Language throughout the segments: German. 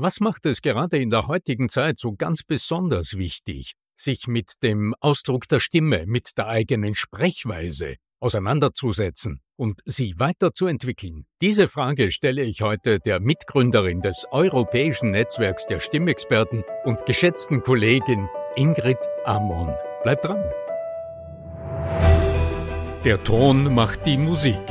Was macht es gerade in der heutigen Zeit so ganz besonders wichtig, sich mit dem Ausdruck der Stimme, mit der eigenen Sprechweise auseinanderzusetzen und sie weiterzuentwickeln? Diese Frage stelle ich heute der Mitgründerin des Europäischen Netzwerks der Stimmexperten und geschätzten Kollegin Ingrid Amon. Bleibt dran! Der Ton macht die Musik.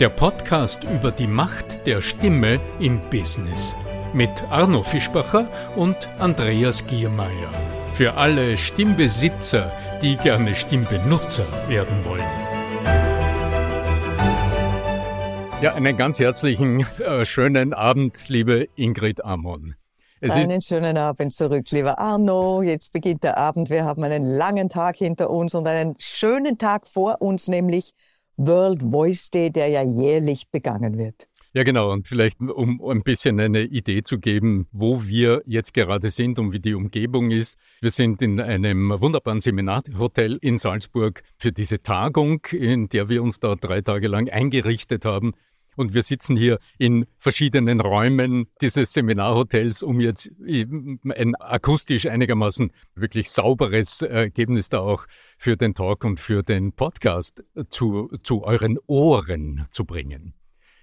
Der Podcast über die Macht der Stimme im Business mit Arno Fischbacher und Andreas Giermeier. Für alle Stimmbesitzer, die gerne Stimmbenutzer werden wollen. Ja, einen ganz herzlichen, äh, schönen Abend, liebe Ingrid Amon. Es einen schönen Abend zurück, lieber Arno. Jetzt beginnt der Abend. Wir haben einen langen Tag hinter uns und einen schönen Tag vor uns, nämlich World Voice Day, der ja jährlich begangen wird. Ja, genau. Und vielleicht, um ein bisschen eine Idee zu geben, wo wir jetzt gerade sind und wie die Umgebung ist. Wir sind in einem wunderbaren Seminarhotel in Salzburg für diese Tagung, in der wir uns da drei Tage lang eingerichtet haben. Und wir sitzen hier in verschiedenen Räumen dieses Seminarhotels, um jetzt ein akustisch einigermaßen wirklich sauberes Ergebnis da auch für den Talk und für den Podcast zu, zu euren Ohren zu bringen.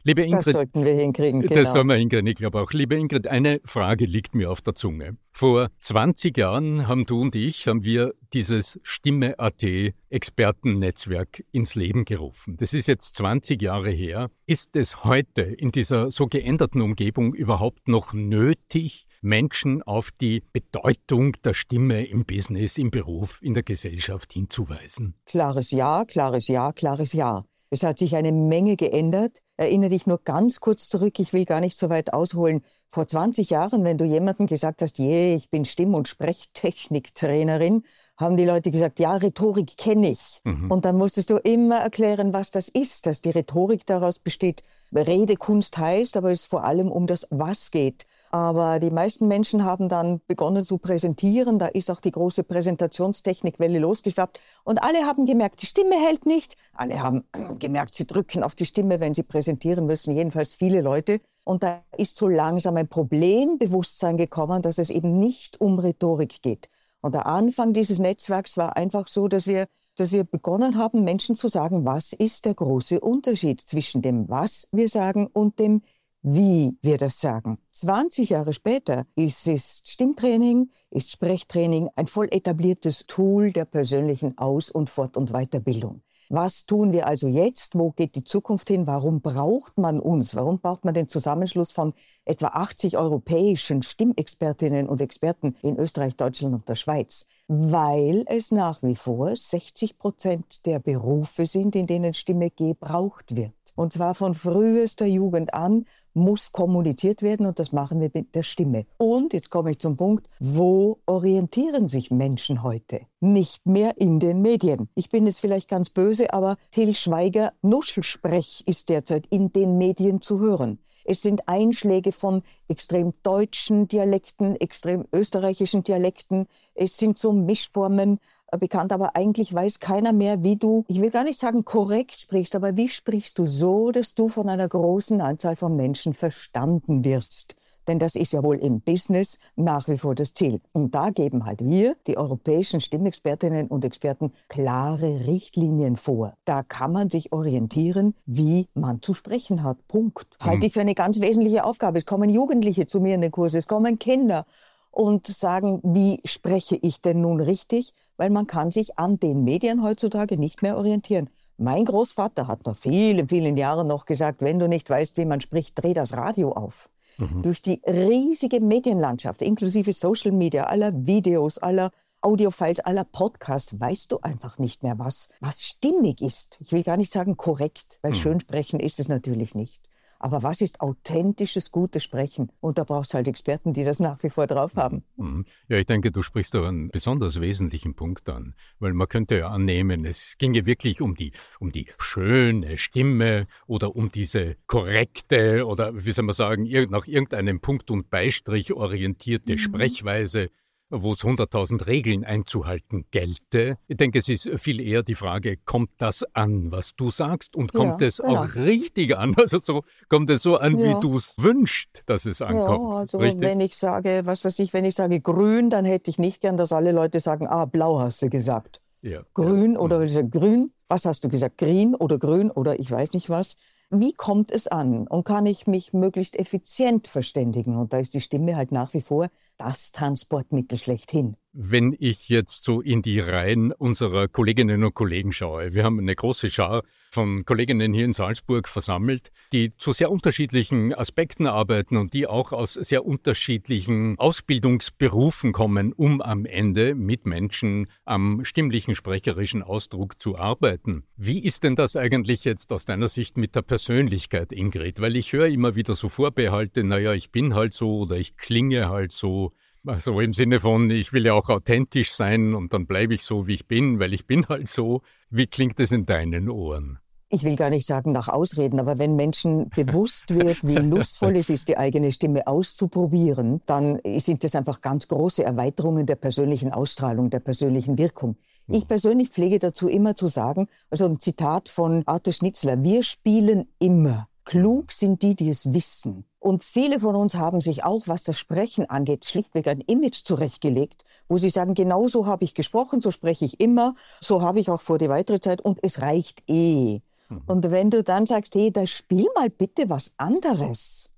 Liebe Ingrid, das sollten wir hinkriegen. Genau. Das sollen wir hinkriegen, ich glaube auch. Liebe Ingrid, eine Frage liegt mir auf der Zunge. Vor 20 Jahren haben du und ich, haben wir dieses Stimme.at Expertennetzwerk ins Leben gerufen. Das ist jetzt 20 Jahre her. Ist es heute in dieser so geänderten Umgebung überhaupt noch nötig, Menschen auf die Bedeutung der Stimme im Business, im Beruf, in der Gesellschaft hinzuweisen? Klares Ja, klares Ja, klares Ja. Es hat sich eine Menge geändert. Erinnere dich nur ganz kurz zurück, ich will gar nicht so weit ausholen. Vor 20 Jahren, wenn du jemandem gesagt hast, je, ich bin Stimm- und Sprechtechniktrainerin, haben die Leute gesagt, ja, Rhetorik kenne ich. Mhm. Und dann musstest du immer erklären, was das ist, dass die Rhetorik daraus besteht. Redekunst heißt, aber es vor allem um das Was geht. Aber die meisten Menschen haben dann begonnen zu präsentieren. Da ist auch die große Präsentationstechnikwelle losgeschwappt. Und alle haben gemerkt, die Stimme hält nicht. Alle haben gemerkt, sie drücken auf die Stimme, wenn sie präsentieren müssen. Jedenfalls viele Leute. Und da ist so langsam ein Problembewusstsein gekommen, dass es eben nicht um Rhetorik geht. Und der Anfang dieses Netzwerks war einfach so, dass wir dass wir begonnen haben, Menschen zu sagen, was ist der große Unterschied zwischen dem, was wir sagen und dem, wie wir das sagen. 20 Jahre später ist es Stimmtraining, ist Sprechtraining ein voll etabliertes Tool der persönlichen Aus- und Fort- und Weiterbildung. Was tun wir also jetzt? Wo geht die Zukunft hin? Warum braucht man uns? Warum braucht man den Zusammenschluss von etwa 80 europäischen Stimmexpertinnen und Experten in Österreich, Deutschland und der Schweiz? Weil es nach wie vor 60 Prozent der Berufe sind, in denen Stimme gebraucht wird. Und zwar von frühester Jugend an muss kommuniziert werden und das machen wir mit der Stimme. Und jetzt komme ich zum Punkt, wo orientieren sich Menschen heute? Nicht mehr in den Medien. Ich bin jetzt vielleicht ganz böse, aber Till Schweiger Nuschelsprech ist derzeit in den Medien zu hören. Es sind Einschläge von extrem deutschen Dialekten, extrem österreichischen Dialekten. Es sind so Mischformen bekannt, aber eigentlich weiß keiner mehr, wie du, ich will gar nicht sagen korrekt sprichst, aber wie sprichst du so, dass du von einer großen Anzahl von Menschen verstanden wirst. Denn das ist ja wohl im Business nach wie vor das Ziel. Und da geben halt wir, die europäischen Stimmexpertinnen und Experten, klare Richtlinien vor. Da kann man sich orientieren, wie man zu sprechen hat. Punkt. Mhm. Halte ich für eine ganz wesentliche Aufgabe. Es kommen Jugendliche zu mir in den Kurs, es kommen Kinder und sagen, wie spreche ich denn nun richtig? Weil man kann sich an den Medien heutzutage nicht mehr orientieren. Mein Großvater hat vor vielen, vielen Jahren noch gesagt, wenn du nicht weißt, wie man spricht, dreh das Radio auf. Mhm. Durch die riesige Medienlandschaft, inklusive Social Media, aller Videos, aller Audiofiles, aller Podcasts, weißt du einfach nicht mehr, was, was stimmig ist. Ich will gar nicht sagen korrekt, weil mhm. schön sprechen ist es natürlich nicht. Aber was ist authentisches, gutes Sprechen? Und da brauchst du halt Experten, die das nach wie vor drauf haben. Mhm. Ja, ich denke, du sprichst da einen besonders wesentlichen Punkt an. Weil man könnte ja annehmen, es ginge wirklich um die, um die schöne Stimme oder um diese korrekte oder, wie soll man sagen, nach irgendeinem Punkt und Beistrich orientierte mhm. Sprechweise wo es 100.000 Regeln einzuhalten gelte. Ich denke, es ist viel eher die Frage, kommt das an, was du sagst und kommt ja, es genau. auch richtig an? Also so kommt es so an, ja. wie du es wünschst, dass es ankommt. Ja, also richtig? wenn ich sage, was weiß ich, wenn ich sage grün, dann hätte ich nicht gern, dass alle Leute sagen, ah, blau hast du gesagt. Ja, grün ja. oder mhm. grün, was hast du gesagt? Grün oder grün oder ich weiß nicht was. Wie kommt es an? Und kann ich mich möglichst effizient verständigen? Und da ist die Stimme halt nach wie vor das Transportmittel schlechthin. Wenn ich jetzt so in die Reihen unserer Kolleginnen und Kollegen schaue, wir haben eine große Schar von Kolleginnen hier in Salzburg versammelt, die zu sehr unterschiedlichen Aspekten arbeiten und die auch aus sehr unterschiedlichen Ausbildungsberufen kommen, um am Ende mit Menschen am stimmlichen sprecherischen Ausdruck zu arbeiten. Wie ist denn das eigentlich jetzt aus deiner Sicht mit der Persönlichkeit, Ingrid? Weil ich höre immer wieder so Vorbehalte, naja, ich bin halt so oder ich klinge halt so. Also im Sinne von, ich will ja auch authentisch sein und dann bleibe ich so, wie ich bin, weil ich bin halt so. Wie klingt es in deinen Ohren? Ich will gar nicht sagen nach Ausreden, aber wenn Menschen bewusst wird, wie lustvoll es ist, die eigene Stimme auszuprobieren, dann sind das einfach ganz große Erweiterungen der persönlichen Ausstrahlung, der persönlichen Wirkung. Ich persönlich pflege dazu immer zu sagen, also ein Zitat von Arthur Schnitzler, wir spielen immer. Klug sind die, die es wissen. Und viele von uns haben sich auch, was das Sprechen angeht, schlichtweg ein Image zurechtgelegt, wo sie sagen, genau so habe ich gesprochen, so spreche ich immer, so habe ich auch vor die weitere Zeit und es reicht eh. Mhm. Und wenn du dann sagst, hey, da spiel mal bitte was anderes,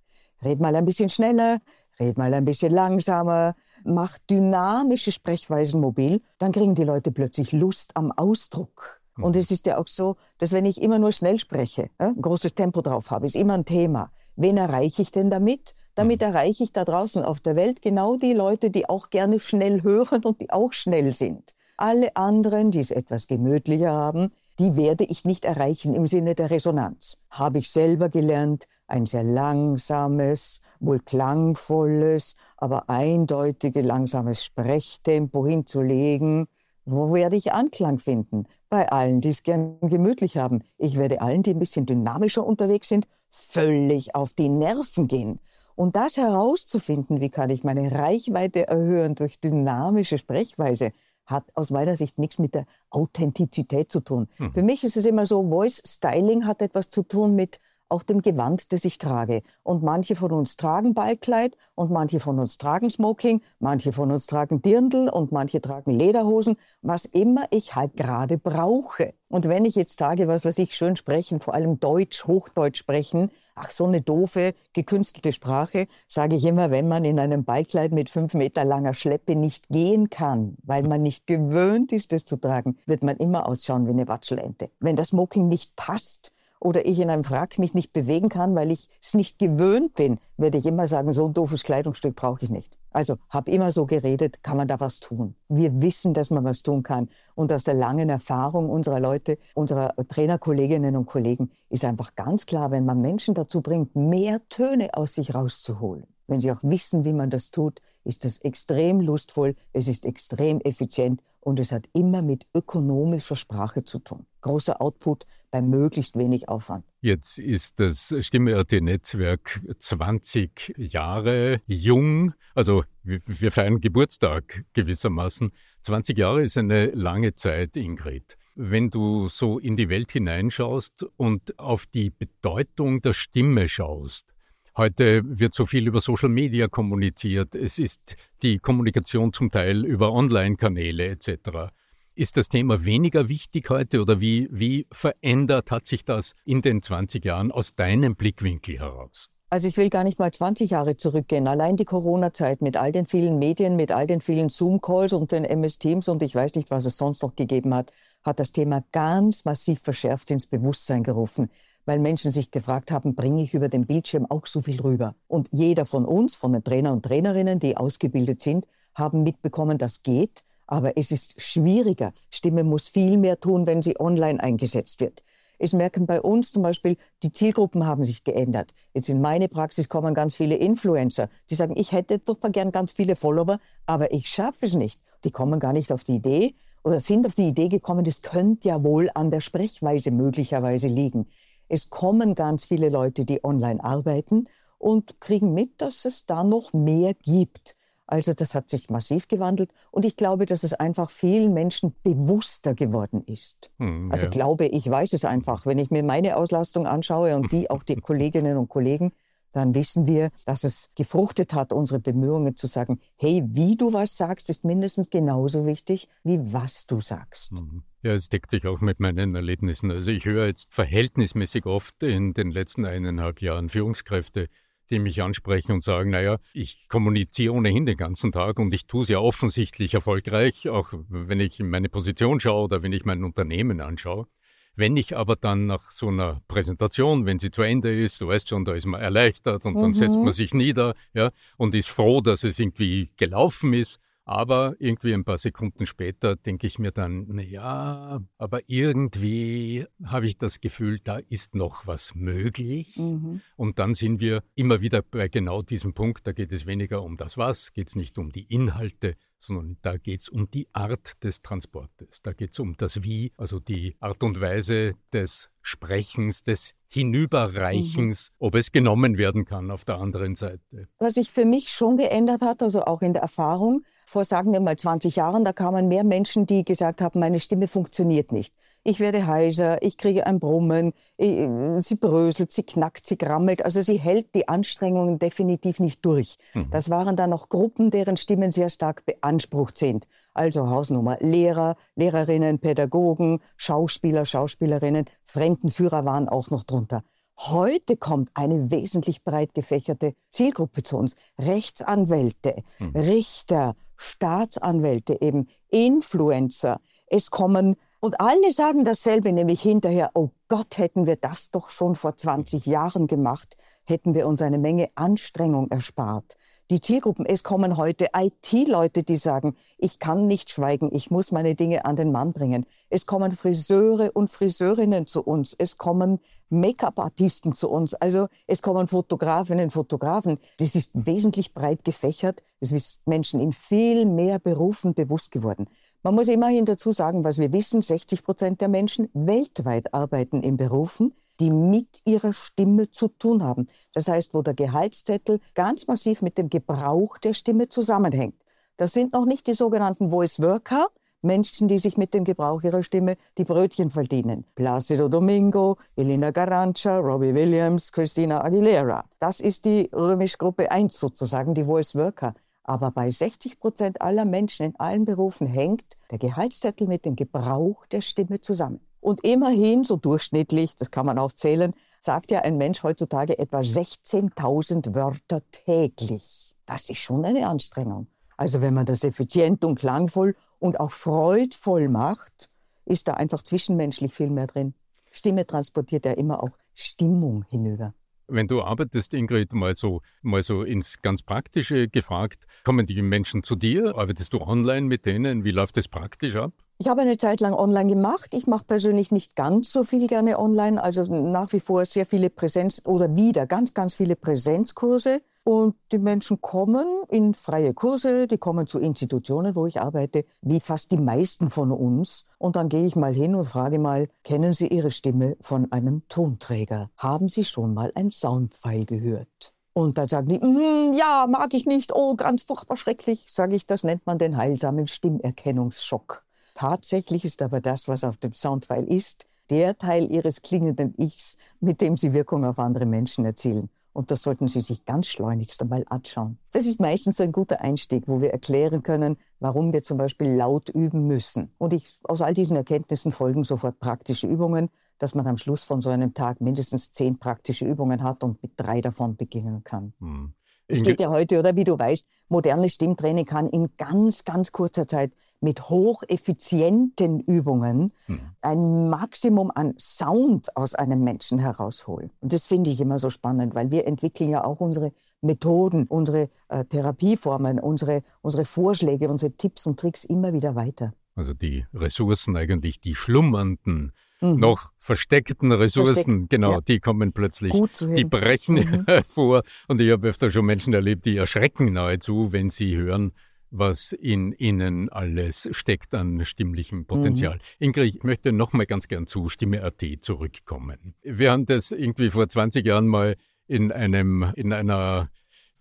red mal ein bisschen schneller, red mal ein bisschen langsamer, mach dynamische Sprechweisen mobil, dann kriegen die Leute plötzlich Lust am Ausdruck. Mhm. Und es ist ja auch so, dass wenn ich immer nur schnell spreche, ein großes Tempo drauf habe, ist immer ein Thema. Wen erreiche ich denn damit? Damit mhm. erreiche ich da draußen auf der Welt genau die Leute, die auch gerne schnell hören und die auch schnell sind. Alle anderen, die es etwas gemütlicher haben, die werde ich nicht erreichen im Sinne der Resonanz. Habe ich selber gelernt, ein sehr langsames, wohl klangvolles, aber eindeutige langsames Sprechtempo hinzulegen. Wo werde ich Anklang finden? Bei allen, die es gern gemütlich haben. Ich werde allen, die ein bisschen dynamischer unterwegs sind, völlig auf die Nerven gehen. Und das herauszufinden, wie kann ich meine Reichweite erhöhen durch dynamische Sprechweise, hat aus meiner Sicht nichts mit der Authentizität zu tun. Mhm. Für mich ist es immer so, Voice Styling hat etwas zu tun mit auch dem Gewand, das ich trage. Und manche von uns tragen Ballkleid und manche von uns tragen Smoking, manche von uns tragen Dirndl und manche tragen Lederhosen, was immer ich halt gerade brauche. Und wenn ich jetzt sage, was weiß ich, schön sprechen, vor allem Deutsch, Hochdeutsch sprechen, ach so eine doofe, gekünstelte Sprache, sage ich immer, wenn man in einem Ballkleid mit fünf Meter langer Schleppe nicht gehen kann, weil man nicht gewöhnt ist, das zu tragen, wird man immer ausschauen wie eine Watschelente. Wenn das Smoking nicht passt, oder ich in einem Frack mich nicht bewegen kann, weil ich es nicht gewöhnt bin, werde ich immer sagen, so ein doofes Kleidungsstück brauche ich nicht. Also habe immer so geredet, kann man da was tun. Wir wissen, dass man was tun kann. Und aus der langen Erfahrung unserer Leute, unserer Trainerkolleginnen und Kollegen ist einfach ganz klar, wenn man Menschen dazu bringt, mehr Töne aus sich rauszuholen, wenn sie auch wissen, wie man das tut, ist das extrem lustvoll, es ist extrem effizient und es hat immer mit ökonomischer Sprache zu tun. Großer Output bei möglichst wenig Aufwand. Jetzt ist das Stimme-RT-Netzwerk 20 Jahre jung. Also wir feiern Geburtstag gewissermaßen. 20 Jahre ist eine lange Zeit, Ingrid. Wenn du so in die Welt hineinschaust und auf die Bedeutung der Stimme schaust, Heute wird so viel über Social Media kommuniziert. Es ist die Kommunikation zum Teil über Online-Kanäle etc. Ist das Thema weniger wichtig heute oder wie, wie verändert hat sich das in den 20 Jahren aus deinem Blickwinkel heraus? Also ich will gar nicht mal 20 Jahre zurückgehen. Allein die Corona-Zeit mit all den vielen Medien, mit all den vielen Zoom-Calls und den MS-Teams und ich weiß nicht, was es sonst noch gegeben hat, hat das Thema ganz massiv verschärft ins Bewusstsein gerufen weil Menschen sich gefragt haben, bringe ich über den Bildschirm auch so viel rüber? Und jeder von uns, von den Trainer und Trainerinnen, die ausgebildet sind, haben mitbekommen, das geht, aber es ist schwieriger. Stimme muss viel mehr tun, wenn sie online eingesetzt wird. Es merken bei uns zum Beispiel, die Zielgruppen haben sich geändert. Jetzt in meine Praxis kommen ganz viele Influencer, die sagen, ich hätte doch mal gern ganz viele Follower, aber ich schaffe es nicht. Die kommen gar nicht auf die Idee oder sind auf die Idee gekommen, das könnte ja wohl an der Sprechweise möglicherweise liegen. Es kommen ganz viele Leute, die online arbeiten und kriegen mit, dass es da noch mehr gibt. Also das hat sich massiv gewandelt und ich glaube, dass es einfach vielen Menschen bewusster geworden ist. Hm, also ja. glaube ich, weiß es einfach. Wenn ich mir meine Auslastung anschaue und die auch die Kolleginnen und Kollegen, dann wissen wir, dass es gefruchtet hat, unsere Bemühungen zu sagen, hey, wie du was sagst, ist mindestens genauso wichtig, wie was du sagst. Mhm. Ja, es deckt sich auch mit meinen Erlebnissen. Also ich höre jetzt verhältnismäßig oft in den letzten eineinhalb Jahren Führungskräfte, die mich ansprechen und sagen, naja, ich kommuniziere ohnehin den ganzen Tag und ich tue es ja offensichtlich erfolgreich, auch wenn ich in meine Position schaue oder wenn ich mein Unternehmen anschaue. Wenn ich aber dann nach so einer Präsentation, wenn sie zu Ende ist, du weißt schon, da ist man erleichtert und mhm. dann setzt man sich nieder, ja, und ist froh, dass es irgendwie gelaufen ist. Aber irgendwie ein paar Sekunden später denke ich mir dann, na ja, aber irgendwie habe ich das Gefühl, da ist noch was möglich. Mhm. Und dann sind wir immer wieder bei genau diesem Punkt, da geht es weniger um das Was, geht es nicht um die Inhalte, sondern da geht es um die Art des Transportes. Da geht es um das Wie, also die Art und Weise des Sprechens, des Hinüberreichens, mhm. ob es genommen werden kann auf der anderen Seite. Was sich für mich schon geändert hat, also auch in der Erfahrung, vor sagen wir mal 20 Jahren, da kamen mehr Menschen, die gesagt haben, meine Stimme funktioniert nicht. Ich werde heiser, ich kriege ein Brummen, sie bröselt, sie knackt, sie grammelt. Also sie hält die Anstrengungen definitiv nicht durch. Mhm. Das waren dann noch Gruppen, deren Stimmen sehr stark beansprucht sind. Also Hausnummer Lehrer, Lehrerinnen, Pädagogen, Schauspieler, Schauspielerinnen, Fremdenführer waren auch noch drunter. Heute kommt eine wesentlich breit gefächerte Zielgruppe zu uns. Rechtsanwälte, mhm. Richter, Staatsanwälte, eben Influencer. Es kommen, und alle sagen dasselbe, nämlich hinterher, oh Gott, hätten wir das doch schon vor 20 Jahren gemacht, hätten wir uns eine Menge Anstrengung erspart die Zielgruppen. Es kommen heute IT-Leute, die sagen, ich kann nicht schweigen, ich muss meine Dinge an den Mann bringen. Es kommen Friseure und Friseurinnen zu uns. Es kommen Make-up-Artisten zu uns. Also es kommen Fotografinnen, Fotografen. Das ist wesentlich breit gefächert. Es ist Menschen in viel mehr Berufen bewusst geworden. Man muss immerhin dazu sagen, was wir wissen, 60 Prozent der Menschen weltweit arbeiten in Berufen, die mit ihrer Stimme zu tun haben. Das heißt, wo der Gehaltszettel ganz massiv mit dem Gebrauch der Stimme zusammenhängt. Das sind noch nicht die sogenannten Voice Worker, Menschen, die sich mit dem Gebrauch ihrer Stimme die Brötchen verdienen. Placido Domingo, Elena Garancha, Robbie Williams, Christina Aguilera. Das ist die Römisch-Gruppe 1 sozusagen, die Voice Worker. Aber bei 60 Prozent aller Menschen in allen Berufen hängt der Gehaltszettel mit dem Gebrauch der Stimme zusammen. Und immerhin, so durchschnittlich, das kann man auch zählen, sagt ja ein Mensch heutzutage etwa 16.000 Wörter täglich. Das ist schon eine Anstrengung. Also wenn man das effizient und klangvoll und auch freudvoll macht, ist da einfach zwischenmenschlich viel mehr drin. Stimme transportiert ja immer auch Stimmung hinüber. Wenn du arbeitest, Ingrid, mal so, mal so ins ganz Praktische gefragt, kommen die Menschen zu dir? Arbeitest du online mit denen? Wie läuft das praktisch ab? Ich habe eine Zeit lang online gemacht. Ich mache persönlich nicht ganz so viel gerne online. Also nach wie vor sehr viele Präsenz oder wieder ganz, ganz viele Präsenzkurse. Und die Menschen kommen in freie Kurse, die kommen zu Institutionen, wo ich arbeite, wie fast die meisten von uns. Und dann gehe ich mal hin und frage mal, kennen Sie Ihre Stimme von einem Tonträger? Haben Sie schon mal ein Soundfile gehört? Und dann sagen die, mm, ja, mag ich nicht, oh, ganz furchtbar schrecklich. Sage ich, das nennt man den heilsamen Stimmerkennungsschock. Tatsächlich ist aber das, was auf dem Soundfile ist, der Teil ihres klingenden Ichs, mit dem sie Wirkung auf andere Menschen erzielen. Und das sollten Sie sich ganz schleunigst einmal anschauen. Das ist meistens so ein guter Einstieg, wo wir erklären können, warum wir zum Beispiel laut üben müssen. Und ich, aus all diesen Erkenntnissen folgen sofort praktische Übungen, dass man am Schluss von so einem Tag mindestens zehn praktische Übungen hat und mit drei davon beginnen kann. Hm. Es geht ja heute, oder wie du weißt, modernes Stimmtraining kann in ganz, ganz kurzer Zeit mit hocheffizienten Übungen hm. ein Maximum an Sound aus einem Menschen herausholen. Und das finde ich immer so spannend, weil wir entwickeln ja auch unsere Methoden, unsere äh, Therapieformen, unsere, unsere Vorschläge, unsere Tipps und Tricks immer wieder weiter. Also die Ressourcen eigentlich, die schlummernden mhm. noch versteckten Ressourcen, Versteck, genau, ja. die kommen plötzlich, die brechen mhm. hervor. Und ich habe öfter schon Menschen erlebt, die erschrecken nahezu, wenn sie hören, was in ihnen alles steckt an stimmlichem Potenzial. Mhm. Ingrid, ich möchte noch mal ganz gern zu Stimme.at zurückkommen. Wir haben das irgendwie vor 20 Jahren mal in einem, in einer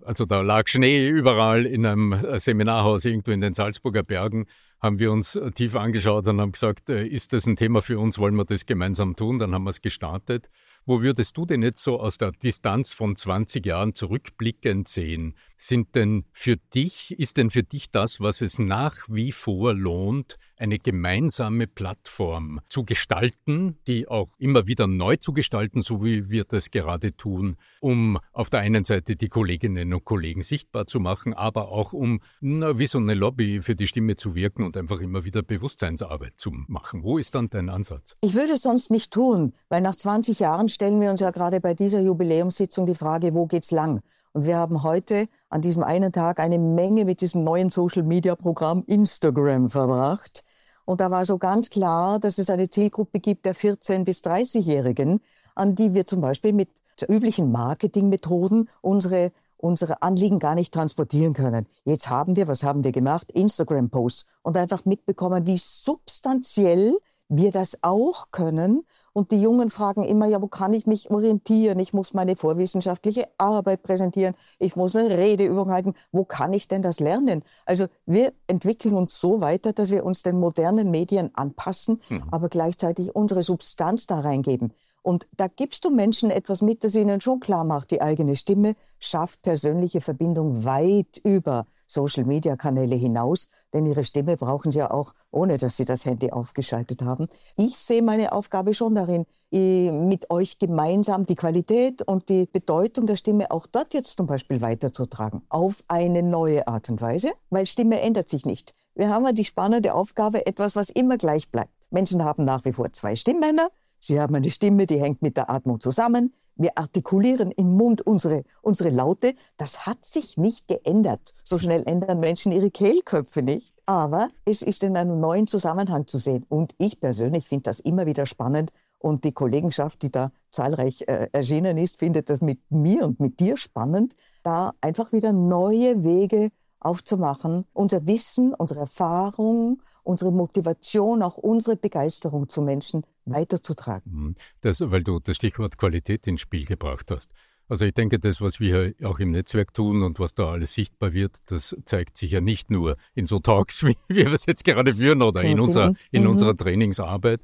Also da lag Schnee überall in einem Seminarhaus irgendwo in den Salzburger Bergen haben wir uns äh, tief angeschaut und haben gesagt, äh, ist das ein Thema für uns, wollen wir das gemeinsam tun? Dann haben wir es gestartet. Wo würdest du denn jetzt so aus der Distanz von 20 Jahren zurückblickend sehen? Sind denn für dich, ist denn für dich das, was es nach wie vor lohnt, eine gemeinsame Plattform zu gestalten, die auch immer wieder neu zu gestalten, so wie wir das gerade tun, um auf der einen Seite die Kolleginnen und Kollegen sichtbar zu machen, aber auch um na, wie so eine Lobby für die Stimme zu wirken und einfach immer wieder Bewusstseinsarbeit zu machen. Wo ist dann dein Ansatz? Ich würde es sonst nicht tun, weil nach 20 Jahren stellen wir uns ja gerade bei dieser Jubiläumssitzung die Frage, wo geht's lang? Und wir haben heute an diesem einen Tag eine Menge mit diesem neuen Social-Media-Programm Instagram verbracht. Und da war so ganz klar, dass es eine Zielgruppe gibt der 14- bis 30-Jährigen, an die wir zum Beispiel mit üblichen Marketingmethoden unsere unsere Anliegen gar nicht transportieren können. Jetzt haben wir, was haben wir gemacht? Instagram-Posts und einfach mitbekommen, wie substanziell wir das auch können. Und die Jungen fragen immer, ja, wo kann ich mich orientieren? Ich muss meine vorwissenschaftliche Arbeit präsentieren. Ich muss eine Redeübung halten. Wo kann ich denn das lernen? Also wir entwickeln uns so weiter, dass wir uns den modernen Medien anpassen, mhm. aber gleichzeitig unsere Substanz da reingeben. Und da gibst du Menschen etwas mit, das ihnen schon klar macht, die eigene Stimme schafft persönliche Verbindung weit über Social-Media-Kanäle hinaus, denn ihre Stimme brauchen sie ja auch, ohne dass sie das Handy aufgeschaltet haben. Ich sehe meine Aufgabe schon darin, mit euch gemeinsam die Qualität und die Bedeutung der Stimme auch dort jetzt zum Beispiel weiterzutragen, auf eine neue Art und Weise, weil Stimme ändert sich nicht. Wir haben ja die spannende Aufgabe, etwas, was immer gleich bleibt. Menschen haben nach wie vor zwei Stimmmänner, Sie haben eine Stimme, die hängt mit der Atmung zusammen. Wir artikulieren im Mund unsere, unsere Laute. Das hat sich nicht geändert. So schnell ändern Menschen ihre Kehlköpfe nicht. Aber es ist in einem neuen Zusammenhang zu sehen. Und ich persönlich finde das immer wieder spannend. Und die Kollegenschaft, die da zahlreich äh, erschienen ist, findet das mit mir und mit dir spannend, da einfach wieder neue Wege aufzumachen, unser Wissen, unsere Erfahrung, unsere Motivation, auch unsere Begeisterung zu Menschen weiterzutragen. Mhm. Das, weil du das Stichwort Qualität ins Spiel gebracht hast. Also ich denke, das, was wir auch im Netzwerk tun und was da alles sichtbar wird, das zeigt sich ja nicht nur in so Talks, wie wir es jetzt gerade führen oder in, unserer, in mhm. unserer Trainingsarbeit,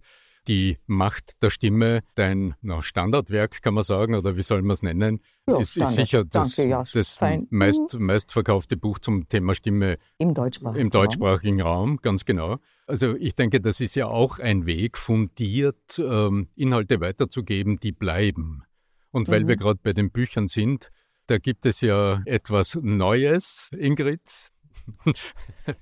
die Macht der Stimme, dein na, Standardwerk, kann man sagen, oder wie soll man es nennen, ja, ist, ist, sicher das, Danke, ja, das meist, mhm. meistverkaufte Buch zum Thema Stimme im deutschsprachigen, im deutschsprachigen Raum. Raum. ganz genau. Also ich denke, das ist ja auch ein Weg, fundiert ähm, Inhalte weiterzugeben, die bleiben. Und weil mhm. wir gerade bei den Büchern sind, da gibt es ja etwas Neues, Ingrid,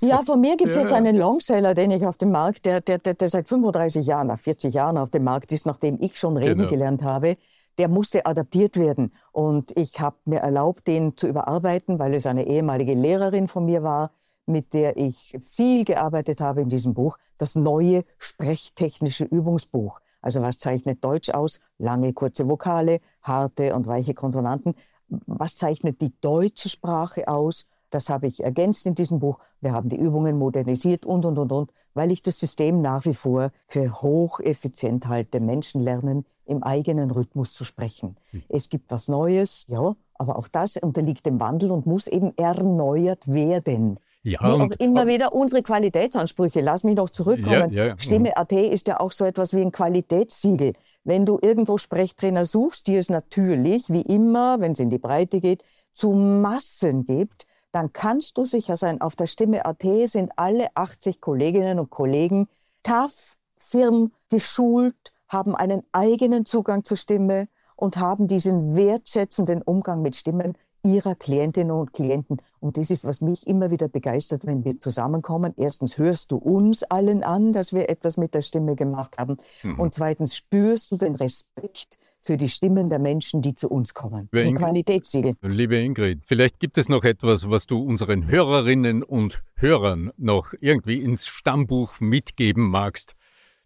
ja, von mir gibt es ja. jetzt einen Longseller, den ich auf dem Markt, der, der, der, der, seit 35 Jahren, nach 40 Jahren auf dem Markt ist, nachdem ich schon reden genau. gelernt habe. Der musste adaptiert werden. Und ich habe mir erlaubt, den zu überarbeiten, weil es eine ehemalige Lehrerin von mir war, mit der ich viel gearbeitet habe in diesem Buch. Das neue sprechtechnische Übungsbuch. Also was zeichnet Deutsch aus? Lange, kurze Vokale, harte und weiche Konsonanten. Was zeichnet die deutsche Sprache aus? Das habe ich ergänzt in diesem Buch. Wir haben die Übungen modernisiert und, und, und, und, weil ich das System nach wie vor für hocheffizient halte. Menschen lernen im eigenen Rhythmus zu sprechen. Hm. Es gibt was Neues, ja, aber auch das unterliegt dem Wandel und muss eben erneuert werden. Ja, Wie auch immer wieder unsere Qualitätsansprüche. Lass mich noch zurückkommen. Ja, ja, Stimme AT ist ja auch so etwas wie ein Qualitätssiegel. Wenn du irgendwo Sprechtrainer suchst, die es natürlich, wie immer, wenn es in die Breite geht, zu Massen gibt, dann kannst du sicher sein, auf der Stimme AT sind alle 80 Kolleginnen und Kollegen tough, firm, geschult, haben einen eigenen Zugang zur Stimme und haben diesen wertschätzenden Umgang mit Stimmen ihrer Klientinnen und Klienten. Und das ist, was mich immer wieder begeistert, wenn wir zusammenkommen. Erstens hörst du uns allen an, dass wir etwas mit der Stimme gemacht haben. Mhm. Und zweitens spürst du den Respekt für die Stimmen der Menschen, die zu uns kommen. Liebe die Qualitätssiegel. Liebe Ingrid, vielleicht gibt es noch etwas, was du unseren Hörerinnen und Hörern noch irgendwie ins Stammbuch mitgeben magst,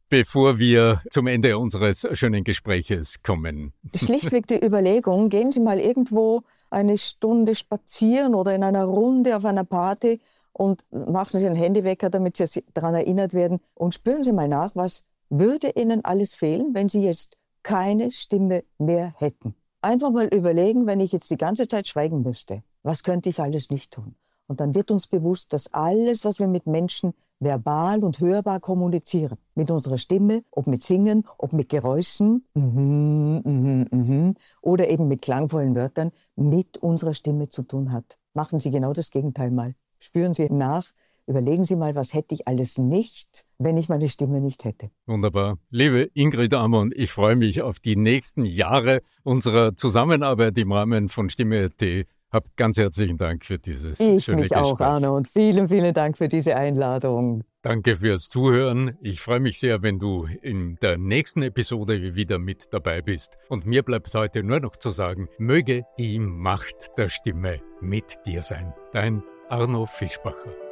bevor wir zum Ende unseres schönen Gespräches kommen. Schlichtweg die Überlegung, gehen Sie mal irgendwo eine Stunde spazieren oder in einer Runde auf einer Party und machen Sie einen Handywecker, damit Sie daran erinnert werden und spüren Sie mal nach, was würde Ihnen alles fehlen, wenn Sie jetzt keine Stimme mehr hätten. Einfach mal überlegen, wenn ich jetzt die ganze Zeit schweigen müsste, Was könnte ich alles nicht tun? Und dann wird uns bewusst, dass alles, was wir mit Menschen verbal und hörbar kommunizieren, mit unserer Stimme, ob mit Singen, ob mit Geräuschen mhm, mhm, mhm, oder eben mit klangvollen Wörtern, mit unserer Stimme zu tun hat. Machen Sie genau das Gegenteil mal. Spüren Sie nach, Überlegen Sie mal, was hätte ich alles nicht, wenn ich meine Stimme nicht hätte. Wunderbar. Liebe Ingrid Amon, ich freue mich auf die nächsten Jahre unserer Zusammenarbeit im Rahmen von Stimme.at. Hab ganz herzlichen Dank für dieses ich schöne mich Gespräch. auch, Arno, und vielen, vielen Dank für diese Einladung. Danke fürs Zuhören. Ich freue mich sehr, wenn du in der nächsten Episode wieder mit dabei bist. Und mir bleibt heute nur noch zu sagen, möge die Macht der Stimme mit dir sein. Dein Arno Fischbacher.